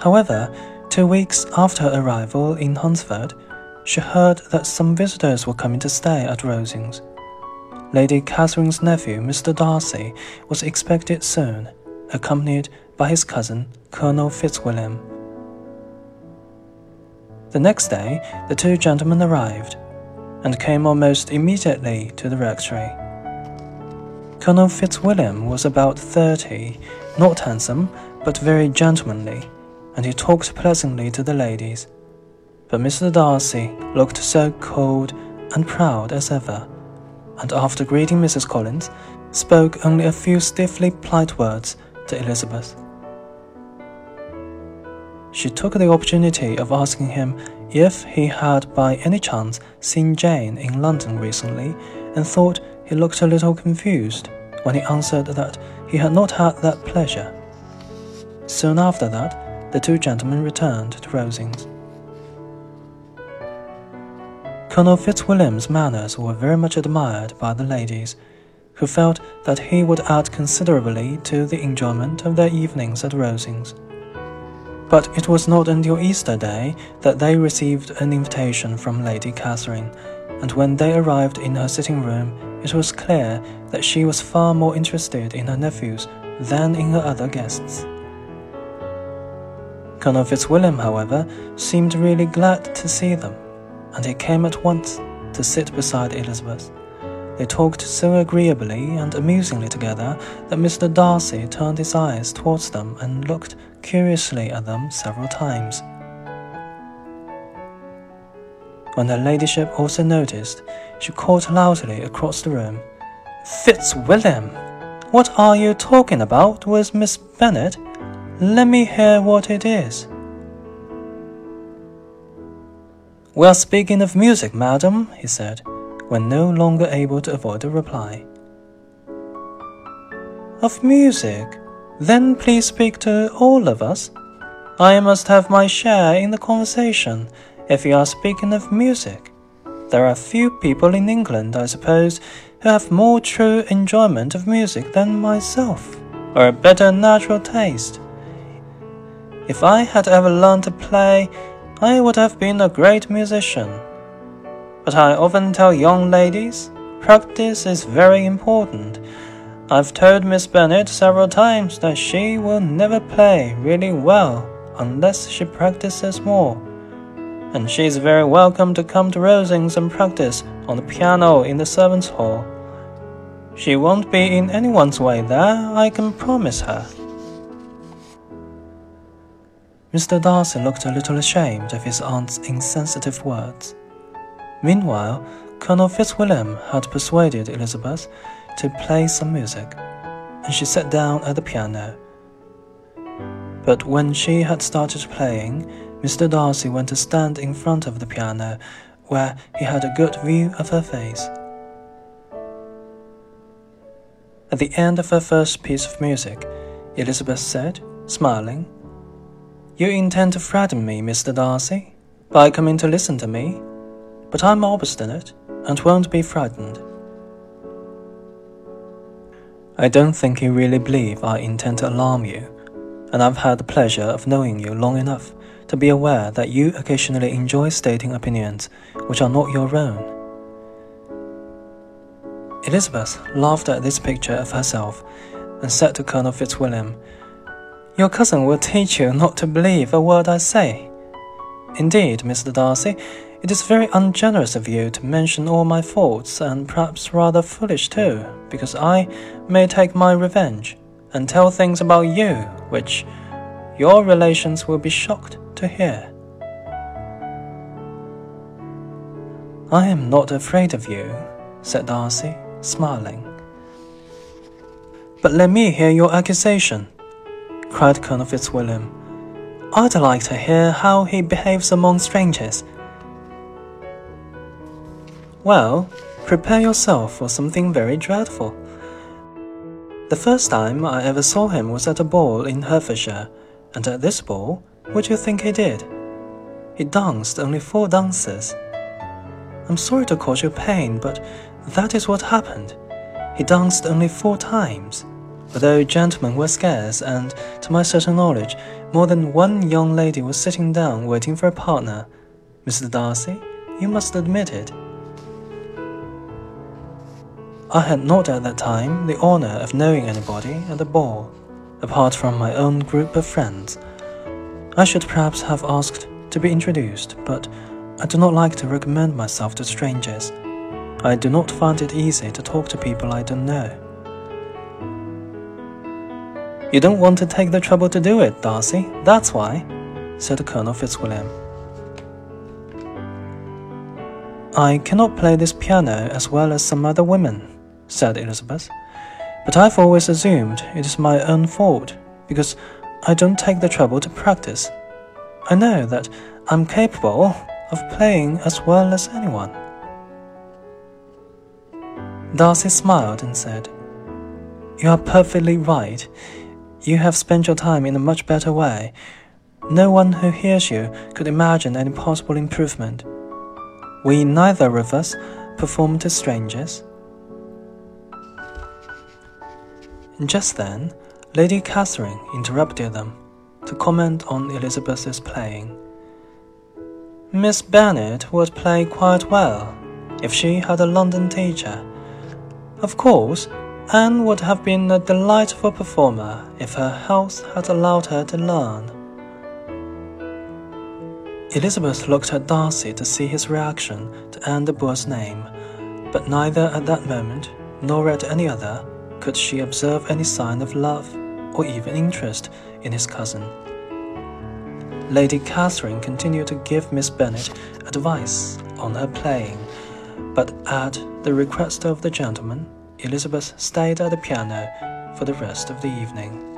However, two weeks after her arrival in Hunsford, she heard that some visitors were coming to stay at Rosings. Lady Catherine's nephew, Mr. Darcy, was expected soon, accompanied by his cousin, Colonel Fitzwilliam. The next day, the two gentlemen arrived, and came almost immediately to the rectory. Colonel Fitzwilliam was about thirty, not handsome, but very gentlemanly, and he talked pleasantly to the ladies but Mr. Darcy looked so cold and proud as ever, and after greeting Mrs. Collins, spoke only a few stiffly polite words to Elizabeth. She took the opportunity of asking him if he had by any chance seen Jane in London recently, and thought he looked a little confused when he answered that he had not had that pleasure. Soon after that, the two gentlemen returned to Rosings. Colonel Fitzwilliam's manners were very much admired by the ladies, who felt that he would add considerably to the enjoyment of their evenings at Rosings. But it was not until Easter Day that they received an invitation from Lady Catherine, and when they arrived in her sitting room, it was clear that she was far more interested in her nephews than in her other guests. Colonel Fitzwilliam, however, seemed really glad to see them and he came at once to sit beside Elizabeth. They talked so agreeably and amusingly together that Mr. Darcy turned his eyes towards them and looked curiously at them several times. When her ladyship also noticed, she called loudly across the room, Fitzwilliam, what are you talking about with Miss Bennet? Let me hear what it is. We are speaking of music, madam, he said, when no longer able to avoid a reply. Of music? Then please speak to all of us. I must have my share in the conversation if you are speaking of music. There are few people in England, I suppose, who have more true enjoyment of music than myself, or a better natural taste. If I had ever learned to play, I would have been a great musician. But I often tell young ladies, practice is very important. I've told Miss Bennet several times that she will never play really well unless she practices more. And she is very welcome to come to Rosings and practice on the piano in the servants' hall. She won't be in anyone's way there, I can promise her. Mr. Darcy looked a little ashamed of his aunt's insensitive words. Meanwhile, Colonel Fitzwilliam had persuaded Elizabeth to play some music, and she sat down at the piano. But when she had started playing, Mr. Darcy went to stand in front of the piano, where he had a good view of her face. At the end of her first piece of music, Elizabeth said, smiling, you intend to frighten me, Mr. Darcy, by coming to listen to me, but I'm obstinate and won't be frightened. I don't think you really believe I intend to alarm you, and I've had the pleasure of knowing you long enough to be aware that you occasionally enjoy stating opinions which are not your own. Elizabeth laughed at this picture of herself and said to Colonel Fitzwilliam your cousin will teach you not to believe a word I say. Indeed, Mr. Darcy, it is very ungenerous of you to mention all my faults, and perhaps rather foolish too, because I may take my revenge and tell things about you which your relations will be shocked to hear. I am not afraid of you, said Darcy, smiling. But let me hear your accusation cried Colonel Fitzwilliam. I'd like to hear how he behaves among strangers. Well, prepare yourself for something very dreadful. The first time I ever saw him was at a ball in Hertfordshire, and at this ball, what do you think he did? He danced only four dances. I'm sorry to cause you pain, but that is what happened. He danced only four times Although gentlemen were scarce, and, to my certain knowledge, more than one young lady was sitting down waiting for a partner, Mr. Darcy, you must admit it. I had not at that time the honor of knowing anybody at the ball, apart from my own group of friends. I should perhaps have asked to be introduced, but I do not like to recommend myself to strangers. I do not find it easy to talk to people I don't know. You don't want to take the trouble to do it, Darcy, that's why, said Colonel Fitzwilliam. I cannot play this piano as well as some other women, said Elizabeth. But I've always assumed it is my own fault because I don't take the trouble to practice. I know that I'm capable of playing as well as anyone. Darcy smiled and said, You are perfectly right. You have spent your time in a much better way. No one who hears you could imagine any possible improvement. We neither of us perform to strangers. Just then, Lady Catherine interrupted them to comment on Elizabeth's playing. Miss Bennet would play quite well if she had a London teacher. Of course, Anne would have been a delightful performer if her health had allowed her to learn. Elizabeth looked at Darcy to see his reaction to Anne de Bourgh's name, but neither at that moment nor at any other could she observe any sign of love or even interest in his cousin. Lady Catherine continued to give Miss Bennet advice on her playing, but at the request of the gentleman, Elizabeth stayed at the piano for the rest of the evening.